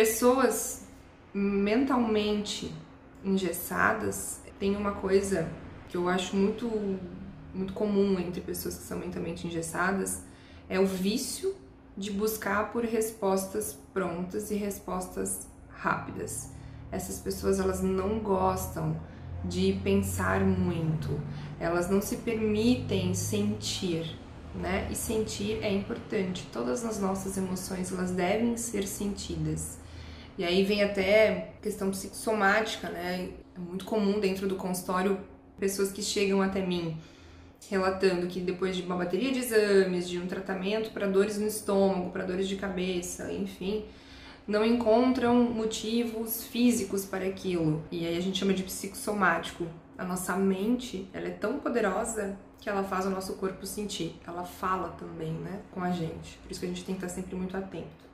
Pessoas mentalmente engessadas tem uma coisa que eu acho muito muito comum entre pessoas que são mentalmente engessadas é o vício de buscar por respostas prontas e respostas rápidas. Essas pessoas elas não gostam de pensar muito, elas não se permitem sentir, né? E sentir é importante. Todas as nossas emoções elas devem ser sentidas. E aí vem até questão psicossomática, né? É muito comum dentro do consultório pessoas que chegam até mim relatando que depois de uma bateria de exames, de um tratamento para dores no estômago, para dores de cabeça, enfim, não encontram motivos físicos para aquilo. E aí a gente chama de psicossomático. A nossa mente, ela é tão poderosa que ela faz o nosso corpo sentir. Ela fala também, né, com a gente. Por isso que a gente tem que estar sempre muito atento.